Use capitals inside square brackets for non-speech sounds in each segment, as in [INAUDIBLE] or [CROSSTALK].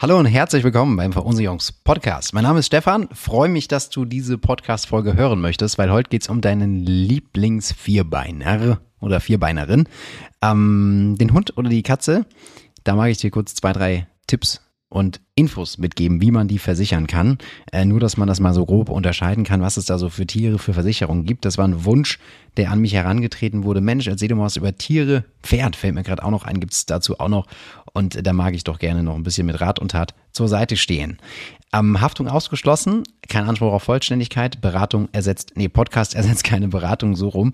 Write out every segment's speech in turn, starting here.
Hallo und herzlich willkommen beim Verunsicherungspodcast. Mein Name ist Stefan. Freue mich, dass du diese Podcast-Folge hören möchtest, weil heute geht es um deinen Lieblingsvierbeiner oder Vierbeinerin. Ähm, den Hund oder die Katze. Da mag ich dir kurz zwei, drei Tipps und Infos mitgeben, wie man die versichern kann. Äh, nur, dass man das mal so grob unterscheiden kann, was es da so für Tiere, für Versicherungen gibt. Das war ein Wunsch, der an mich herangetreten wurde. Mensch, erzähl doch mal was über Tiere. Pferd fällt mir gerade auch noch ein, gibt es dazu auch noch. Und da mag ich doch gerne noch ein bisschen mit Rat und Tat zur Seite stehen. Ähm, Haftung ausgeschlossen, kein Anspruch auf Vollständigkeit, Beratung ersetzt, nee, Podcast [LAUGHS] ersetzt keine Beratung so rum.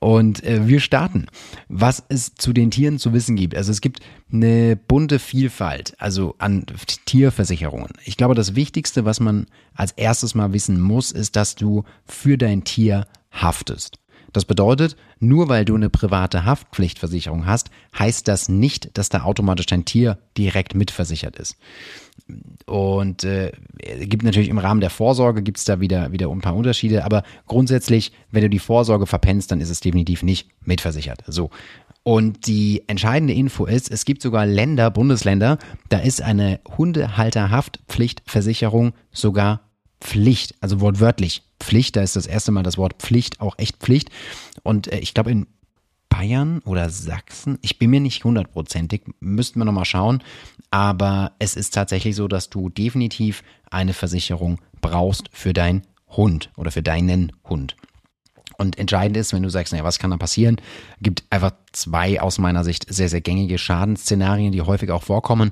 Und äh, wir starten. Was es zu den Tieren zu wissen gibt. Also es gibt eine bunte Vielfalt, also an Tierversicherungen. Ich glaube, das Wichtigste, was man als erstes mal wissen muss, ist, dass du für dein Tier haftest. Das bedeutet, nur weil du eine private Haftpflichtversicherung hast, heißt das nicht, dass da automatisch dein Tier direkt mitversichert ist. Und äh, gibt natürlich im Rahmen der Vorsorge gibt es da wieder, wieder ein paar Unterschiede, aber grundsätzlich, wenn du die Vorsorge verpennst, dann ist es definitiv nicht mitversichert. So. Und die entscheidende Info ist, es gibt sogar Länder, Bundesländer, da ist eine Hundehalterhaftpflichtversicherung sogar Pflicht, also wortwörtlich Pflicht. Da ist das erste Mal das Wort Pflicht auch echt Pflicht. Und äh, ich glaube in Bayern oder Sachsen, ich bin mir nicht hundertprozentig, müssten wir nochmal schauen. Aber es ist tatsächlich so, dass du definitiv eine Versicherung brauchst für deinen Hund oder für deinen Hund. Und entscheidend ist, wenn du sagst, naja, was kann da passieren, gibt einfach zwei aus meiner Sicht sehr, sehr gängige Schadensszenarien, die häufig auch vorkommen.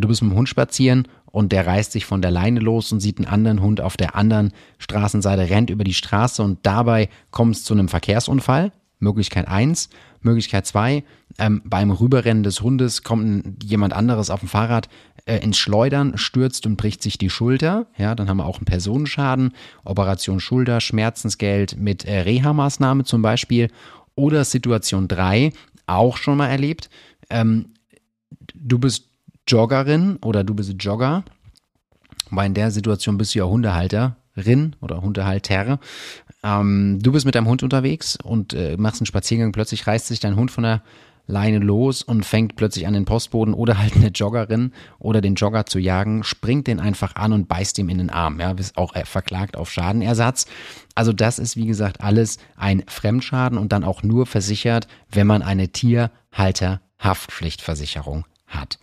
Du bist mit dem Hund spazieren und der reißt sich von der Leine los und sieht einen anderen Hund auf der anderen Straßenseite, rennt über die Straße und dabei kommt es zu einem Verkehrsunfall. Möglichkeit eins, Möglichkeit zwei: ähm, beim Rüberrennen des Hundes kommt jemand anderes auf dem Fahrrad äh, ins Schleudern, stürzt und bricht sich die Schulter. Ja, dann haben wir auch einen Personenschaden, Operation Schulter, Schmerzensgeld mit äh, Reha-Maßnahme zum Beispiel. Oder Situation drei auch schon mal erlebt. Ähm, du bist Joggerin oder du bist Jogger, weil in der Situation bist du ja Hundehalterin oder Hundehalter. Ähm, du bist mit deinem Hund unterwegs und äh, machst einen Spaziergang, plötzlich reißt sich dein Hund von der Leine los und fängt plötzlich an den Postboden oder halt eine Joggerin oder den Jogger zu jagen, springt den einfach an und beißt ihm in den Arm. Ja, bist auch äh, verklagt auf Schadenersatz. Also das ist wie gesagt alles ein Fremdschaden und dann auch nur versichert, wenn man eine Tierhalterhaftpflichtversicherung hat.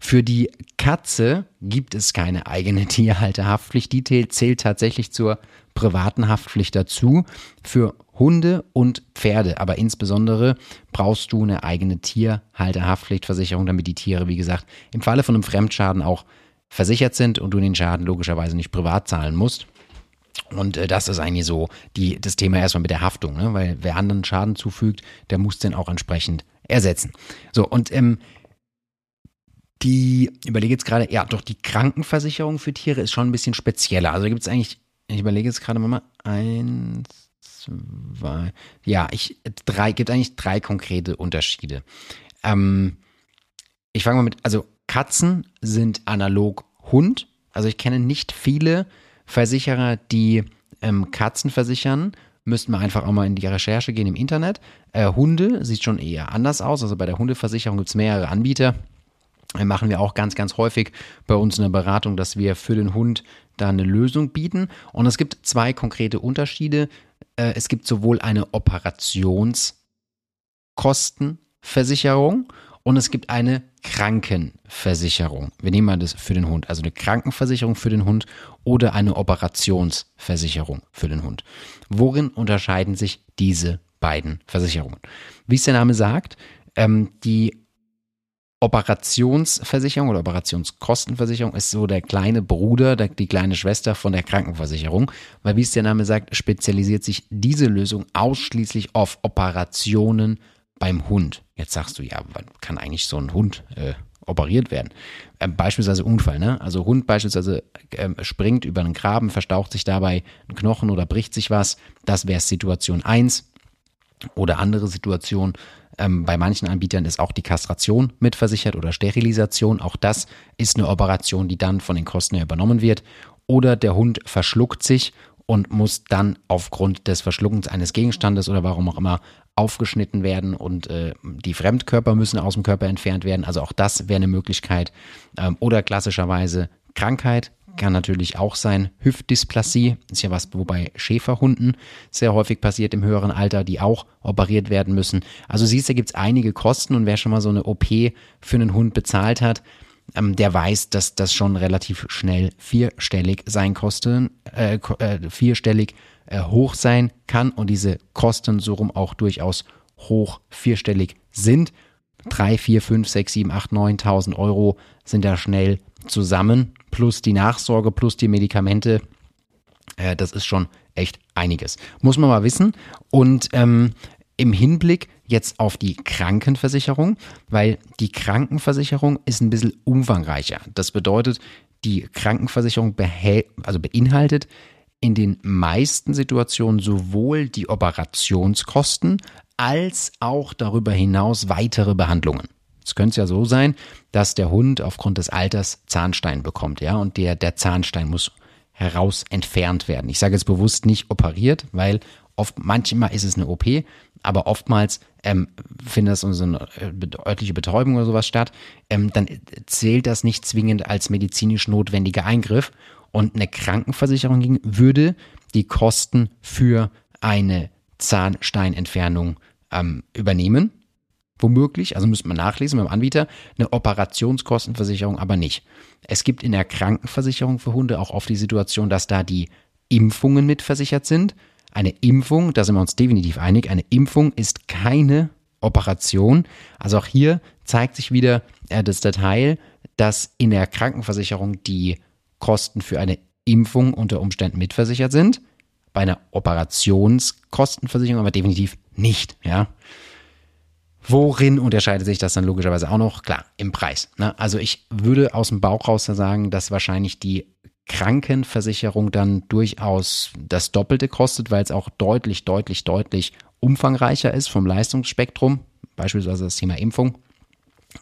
Für die Katze gibt es keine eigene [LAUGHS] Tierhalterhaftpflicht. Die zählt tatsächlich zur privaten Haftpflicht dazu. Für Hunde und Pferde, aber insbesondere brauchst du eine eigene Tierhalterhaftpflichtversicherung, damit die Tiere, wie gesagt, im Falle von einem Fremdschaden auch versichert sind und du den Schaden logischerweise nicht privat zahlen musst. Und äh, das ist eigentlich so die, das Thema erstmal mit der Haftung, ne? weil wer anderen Schaden zufügt, der muss den auch entsprechend ersetzen. So, und ähm, die, überlege jetzt gerade, ja, doch die Krankenversicherung für Tiere ist schon ein bisschen spezieller. Also gibt es eigentlich, ich überlege jetzt gerade mal, eins, zwei, ja, ich, drei, gibt eigentlich drei konkrete Unterschiede. Ähm, ich fange mal mit, also Katzen sind analog Hund. Also ich kenne nicht viele Versicherer, die ähm, Katzen versichern. Müssten wir einfach auch mal in die Recherche gehen im Internet. Äh, Hunde sieht schon eher anders aus. Also bei der Hundeversicherung gibt es mehrere Anbieter machen wir auch ganz, ganz häufig bei uns in der Beratung, dass wir für den Hund da eine Lösung bieten. Und es gibt zwei konkrete Unterschiede. Äh, es gibt sowohl eine Operationskostenversicherung und es gibt eine Krankenversicherung. Wir nehmen mal das für den Hund. Also eine Krankenversicherung für den Hund oder eine Operationsversicherung für den Hund. Worin unterscheiden sich diese beiden Versicherungen? Wie es der Name sagt, ähm, die Operationsversicherung oder Operationskostenversicherung ist so der kleine Bruder, der, die kleine Schwester von der Krankenversicherung, weil wie es der Name sagt, spezialisiert sich diese Lösung ausschließlich auf Operationen beim Hund. Jetzt sagst du, ja, wann kann eigentlich so ein Hund äh, operiert werden? Ähm, beispielsweise Unfall, ne? Also Hund beispielsweise ähm, springt über einen Graben, verstaucht sich dabei ein Knochen oder bricht sich was. Das wäre Situation 1 oder andere Situation, ähm, bei manchen Anbietern ist auch die Kastration mitversichert oder Sterilisation. Auch das ist eine Operation, die dann von den Kosten her übernommen wird. Oder der Hund verschluckt sich und muss dann aufgrund des Verschluckens eines Gegenstandes oder warum auch immer aufgeschnitten werden und äh, die Fremdkörper müssen aus dem Körper entfernt werden. Also auch das wäre eine Möglichkeit. Ähm, oder klassischerweise Krankheit kann natürlich auch sein. Hüftdysplasie ist ja was, wobei Schäferhunden sehr häufig passiert im höheren Alter, die auch operiert werden müssen. Also siehst du, da gibt es einige Kosten und wer schon mal so eine OP für einen Hund bezahlt hat, ähm, der weiß, dass das schon relativ schnell vierstellig sein kosten, äh, äh, vierstellig äh, hoch sein kann und diese Kosten so rum auch durchaus hoch vierstellig sind. Drei, vier, fünf, sechs, sieben, acht, neuntausend Euro sind da schnell zusammen, plus die Nachsorge, plus die Medikamente. Äh, das ist schon echt einiges. Muss man mal wissen. Und ähm, im Hinblick jetzt auf die Krankenversicherung, weil die Krankenversicherung ist ein bisschen umfangreicher. Das bedeutet, die Krankenversicherung also beinhaltet in den meisten Situationen sowohl die Operationskosten als auch darüber hinaus weitere Behandlungen. Es könnte ja so sein, dass der Hund aufgrund des Alters Zahnstein bekommt, ja, und der, der Zahnstein muss heraus entfernt werden. Ich sage jetzt bewusst nicht operiert, weil oft, manchmal ist es eine OP, aber oftmals ähm, findet das so eine äh, örtliche Betäubung oder sowas statt, ähm, dann zählt das nicht zwingend als medizinisch notwendiger Eingriff und eine Krankenversicherung würde die Kosten für eine Zahnsteinentfernung ähm, übernehmen womöglich, also müsste man nachlesen beim Anbieter, eine Operationskostenversicherung aber nicht. Es gibt in der Krankenversicherung für Hunde auch oft die Situation, dass da die Impfungen mitversichert sind. Eine Impfung, da sind wir uns definitiv einig, eine Impfung ist keine Operation. Also auch hier zeigt sich wieder äh, das Detail, dass in der Krankenversicherung die Kosten für eine Impfung unter Umständen mitversichert sind. Bei einer Operationskostenversicherung aber definitiv nicht, ja. Worin unterscheidet sich das dann logischerweise auch noch? Klar, im Preis. Ne? Also ich würde aus dem Bauch raus sagen, dass wahrscheinlich die Krankenversicherung dann durchaus das Doppelte kostet, weil es auch deutlich, deutlich, deutlich umfangreicher ist vom Leistungsspektrum, beispielsweise das Thema Impfung.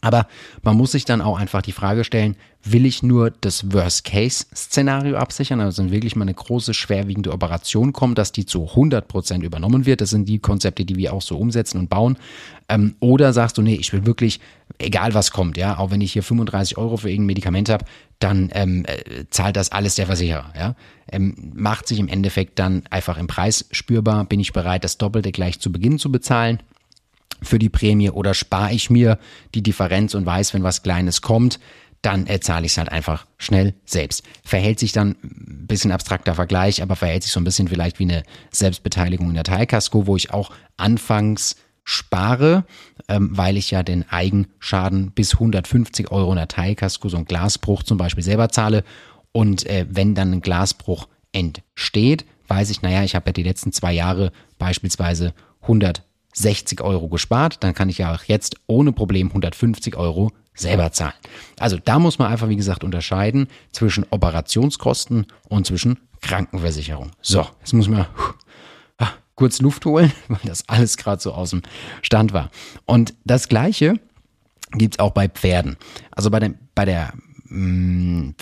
Aber man muss sich dann auch einfach die Frage stellen, will ich nur das Worst-Case-Szenario absichern, also wenn wirklich mal eine große, schwerwiegende Operation kommt, dass die zu 100% übernommen wird. Das sind die Konzepte, die wir auch so umsetzen und bauen. Ähm, oder sagst du, nee, ich will wirklich, egal was kommt, ja, auch wenn ich hier 35 Euro für irgendein Medikament habe, dann ähm, äh, zahlt das alles der Versicherer, ja. Ähm, macht sich im Endeffekt dann einfach im Preis spürbar, bin ich bereit, das Doppelte gleich zu Beginn zu bezahlen für die Prämie oder spare ich mir die Differenz und weiß, wenn was Kleines kommt, dann zahle ich es halt einfach schnell selbst. Verhält sich dann ein bisschen abstrakter Vergleich, aber verhält sich so ein bisschen vielleicht wie eine Selbstbeteiligung in der Teilkasko, wo ich auch anfangs spare, ähm, weil ich ja den Eigenschaden bis 150 Euro in der Teilkasko, so ein Glasbruch zum Beispiel selber zahle. Und äh, wenn dann ein Glasbruch entsteht, weiß ich, naja, ich habe ja die letzten zwei Jahre beispielsweise 100 60 Euro gespart, dann kann ich ja auch jetzt ohne Problem 150 Euro selber zahlen. Also da muss man einfach, wie gesagt, unterscheiden zwischen Operationskosten und zwischen Krankenversicherung. So, jetzt muss man ah, kurz Luft holen, [LAUGHS] weil das alles gerade so aus dem Stand war. Und das Gleiche gibt's auch bei Pferden. Also bei, dem, bei der hm,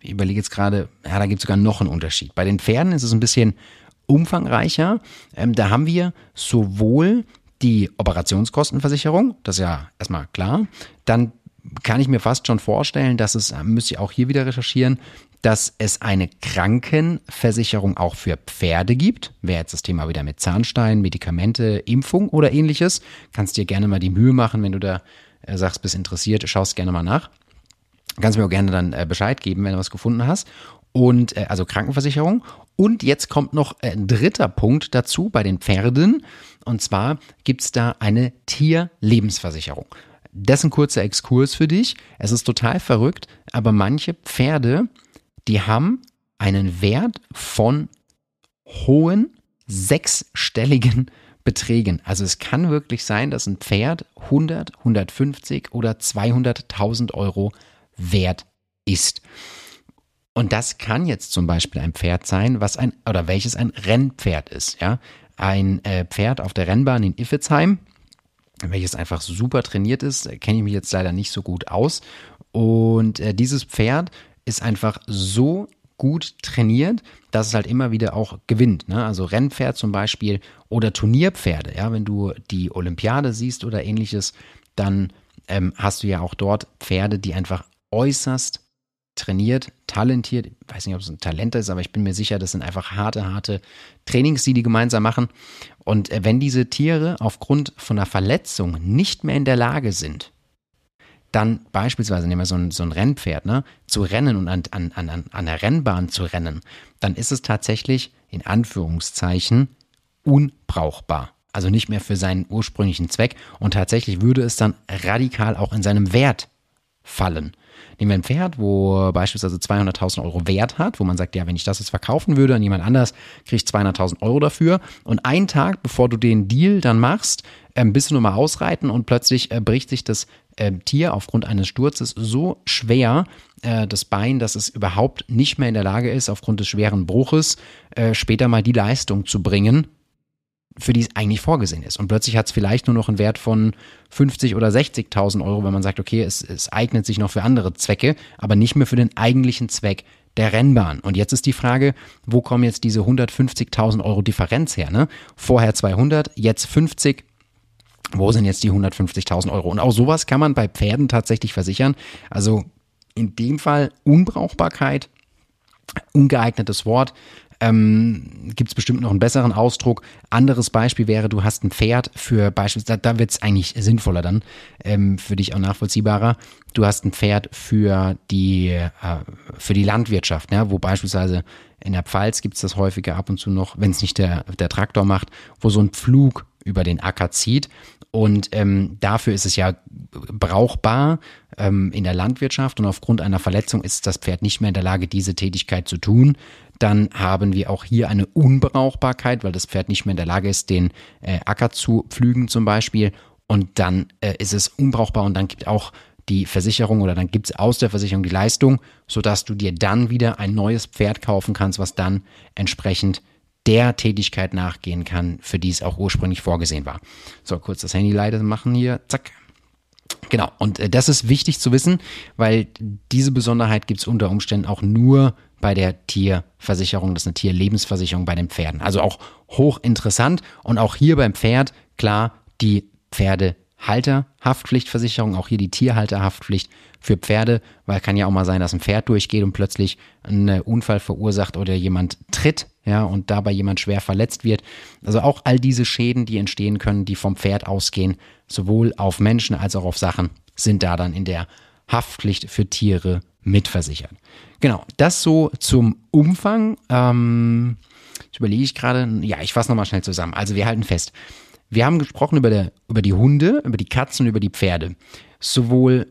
ich überlege jetzt gerade, ja, da gibt es sogar noch einen Unterschied. Bei den Pferden ist es ein bisschen umfangreicher. Ähm, da haben wir sowohl die Operationskostenversicherung, das ist ja erstmal klar. Dann kann ich mir fast schon vorstellen, dass es, müsst ihr auch hier wieder recherchieren, dass es eine Krankenversicherung auch für Pferde gibt. Wäre jetzt das Thema wieder mit Zahnstein, Medikamente, Impfung oder ähnliches. Kannst dir gerne mal die Mühe machen, wenn du da äh, sagst, bist interessiert, schaust gerne mal nach. Kannst mir auch gerne dann äh, Bescheid geben, wenn du was gefunden hast und äh, also Krankenversicherung. Und jetzt kommt noch ein dritter Punkt dazu bei den Pferden. Und zwar gibt's da eine Tierlebensversicherung. Das ist ein kurzer Exkurs für dich. Es ist total verrückt, aber manche Pferde, die haben einen Wert von hohen sechsstelligen Beträgen. Also es kann wirklich sein, dass ein Pferd 100, 150 oder 200.000 Euro wert ist. Und das kann jetzt zum Beispiel ein Pferd sein, was ein oder welches ein Rennpferd ist. Ja, ein äh, Pferd auf der Rennbahn in Iffezheim, welches einfach super trainiert ist, kenne ich mich jetzt leider nicht so gut aus. Und äh, dieses Pferd ist einfach so gut trainiert, dass es halt immer wieder auch gewinnt. Ne? Also Rennpferd zum Beispiel oder Turnierpferde. Ja, wenn du die Olympiade siehst oder ähnliches, dann ähm, hast du ja auch dort Pferde, die einfach äußerst trainiert, talentiert, ich weiß nicht, ob es ein Talent ist, aber ich bin mir sicher, das sind einfach harte, harte Trainings, die die gemeinsam machen. Und äh, wenn diese Tiere aufgrund von einer Verletzung nicht mehr in der Lage sind, dann beispielsweise nehmen wir so ein, so ein Rennpferd, ne, zu rennen und an, an, an, an der Rennbahn zu rennen, dann ist es tatsächlich in Anführungszeichen unbrauchbar. Also nicht mehr für seinen ursprünglichen Zweck und tatsächlich würde es dann radikal auch in seinem Wert fallen. Nehmen wir ein Pferd, wo beispielsweise 200.000 Euro Wert hat, wo man sagt, ja, wenn ich das jetzt verkaufen würde an jemand anders, kriege ich 200.000 Euro dafür. Und einen Tag, bevor du den Deal dann machst, ähm, bist du nochmal ausreiten und plötzlich äh, bricht sich das äh, Tier aufgrund eines Sturzes so schwer, äh, das Bein, dass es überhaupt nicht mehr in der Lage ist, aufgrund des schweren Bruches äh, später mal die Leistung zu bringen, für die es eigentlich vorgesehen ist. Und plötzlich hat es vielleicht nur noch einen Wert von 50 oder 60.000 Euro, wenn man sagt, okay, es, es eignet sich noch für andere Zwecke, aber nicht mehr für den eigentlichen Zweck der Rennbahn. Und jetzt ist die Frage, wo kommen jetzt diese 150.000 Euro Differenz her? Ne? Vorher 200, jetzt 50. Wo sind jetzt die 150.000 Euro? Und auch sowas kann man bei Pferden tatsächlich versichern. Also in dem Fall Unbrauchbarkeit, ungeeignetes Wort, ähm, gibt es bestimmt noch einen besseren Ausdruck. Anderes Beispiel wäre, du hast ein Pferd für beispielsweise, da, da wird es eigentlich sinnvoller dann, ähm, für dich auch nachvollziehbarer. Du hast ein Pferd für die, äh, für die Landwirtschaft, ne? wo beispielsweise in der Pfalz gibt es das häufiger ab und zu noch, wenn es nicht der, der Traktor macht, wo so ein Pflug über den Acker zieht. Und ähm, dafür ist es ja brauchbar ähm, in der Landwirtschaft und aufgrund einer Verletzung ist das Pferd nicht mehr in der Lage, diese Tätigkeit zu tun dann haben wir auch hier eine Unbrauchbarkeit, weil das Pferd nicht mehr in der Lage ist, den äh, Acker zu pflügen zum Beispiel. Und dann äh, ist es unbrauchbar und dann gibt auch die Versicherung oder dann gibt es aus der Versicherung die Leistung, sodass du dir dann wieder ein neues Pferd kaufen kannst, was dann entsprechend der Tätigkeit nachgehen kann, für die es auch ursprünglich vorgesehen war. So, kurz das Handy leider machen hier. Zack. Genau, und äh, das ist wichtig zu wissen, weil diese Besonderheit gibt es unter Umständen auch nur bei der Tierversicherung. Das ist eine Tierlebensversicherung bei den Pferden. Also auch hochinteressant. Und auch hier beim Pferd, klar, die Pferdehalterhaftpflichtversicherung, auch hier die Tierhalterhaftpflicht für Pferde, weil kann ja auch mal sein, dass ein Pferd durchgeht und plötzlich einen Unfall verursacht oder jemand tritt, ja, und dabei jemand schwer verletzt wird. Also auch all diese Schäden, die entstehen können, die vom Pferd ausgehen, sowohl auf Menschen als auch auf Sachen, sind da dann in der Haftpflicht für Tiere mitversichert. Genau, das so zum Umfang. Ähm, jetzt überlege ich gerade, ja, ich fasse nochmal schnell zusammen. Also wir halten fest. Wir haben gesprochen über, der, über die Hunde, über die Katzen und über die Pferde. Sowohl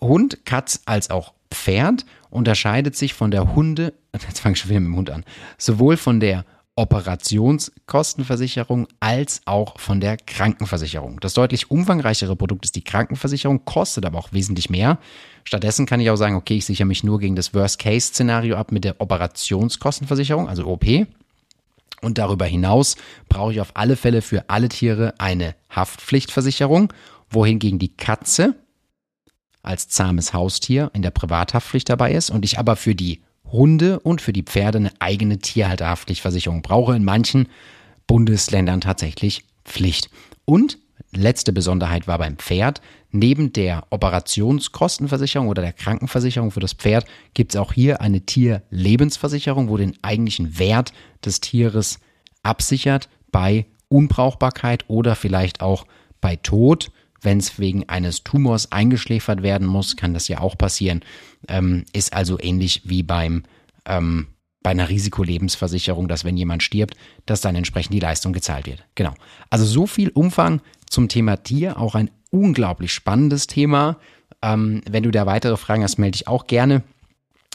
Hund, Katz als auch Pferd unterscheidet sich von der Hunde, [LAUGHS] jetzt fange ich schon wieder mit dem Hund an, sowohl von der Operationskostenversicherung als auch von der Krankenversicherung. Das deutlich umfangreichere Produkt ist die Krankenversicherung, kostet aber auch wesentlich mehr. Stattdessen kann ich auch sagen, okay, ich sichere mich nur gegen das Worst-Case-Szenario ab mit der Operationskostenversicherung, also OP. Und darüber hinaus brauche ich auf alle Fälle für alle Tiere eine Haftpflichtversicherung, wohingegen die Katze als zahmes Haustier in der Privathaftpflicht dabei ist und ich aber für die Hunde und für die Pferde eine eigene Tierhalterhaftpflichtversicherung brauche. In manchen Bundesländern tatsächlich Pflicht. Und letzte Besonderheit war beim Pferd, neben der Operationskostenversicherung oder der Krankenversicherung für das Pferd gibt es auch hier eine Tierlebensversicherung, wo den eigentlichen Wert des Tieres absichert bei Unbrauchbarkeit oder vielleicht auch bei Tod. Wenn es wegen eines Tumors eingeschläfert werden muss, kann das ja auch passieren. Ähm, ist also ähnlich wie beim ähm, bei einer Risikolebensversicherung, dass wenn jemand stirbt, dass dann entsprechend die Leistung gezahlt wird. Genau. Also so viel Umfang zum Thema Tier, auch ein unglaublich spannendes Thema. Ähm, wenn du da weitere Fragen hast, melde dich auch gerne.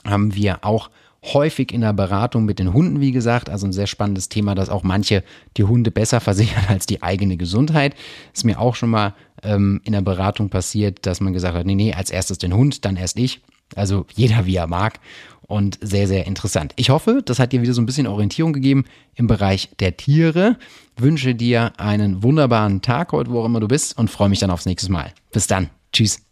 Haben wir auch häufig in der Beratung mit den Hunden, wie gesagt. Also ein sehr spannendes Thema, dass auch manche die Hunde besser versichern als die eigene Gesundheit. Ist mir auch schon mal ähm, in der Beratung passiert, dass man gesagt hat, nee, nee, als erstes den Hund, dann erst ich. Also jeder wie er mag und sehr, sehr interessant. Ich hoffe, das hat dir wieder so ein bisschen Orientierung gegeben im Bereich der Tiere. Wünsche dir einen wunderbaren Tag heute, wo auch immer du bist und freue mich dann aufs nächste Mal. Bis dann. Tschüss.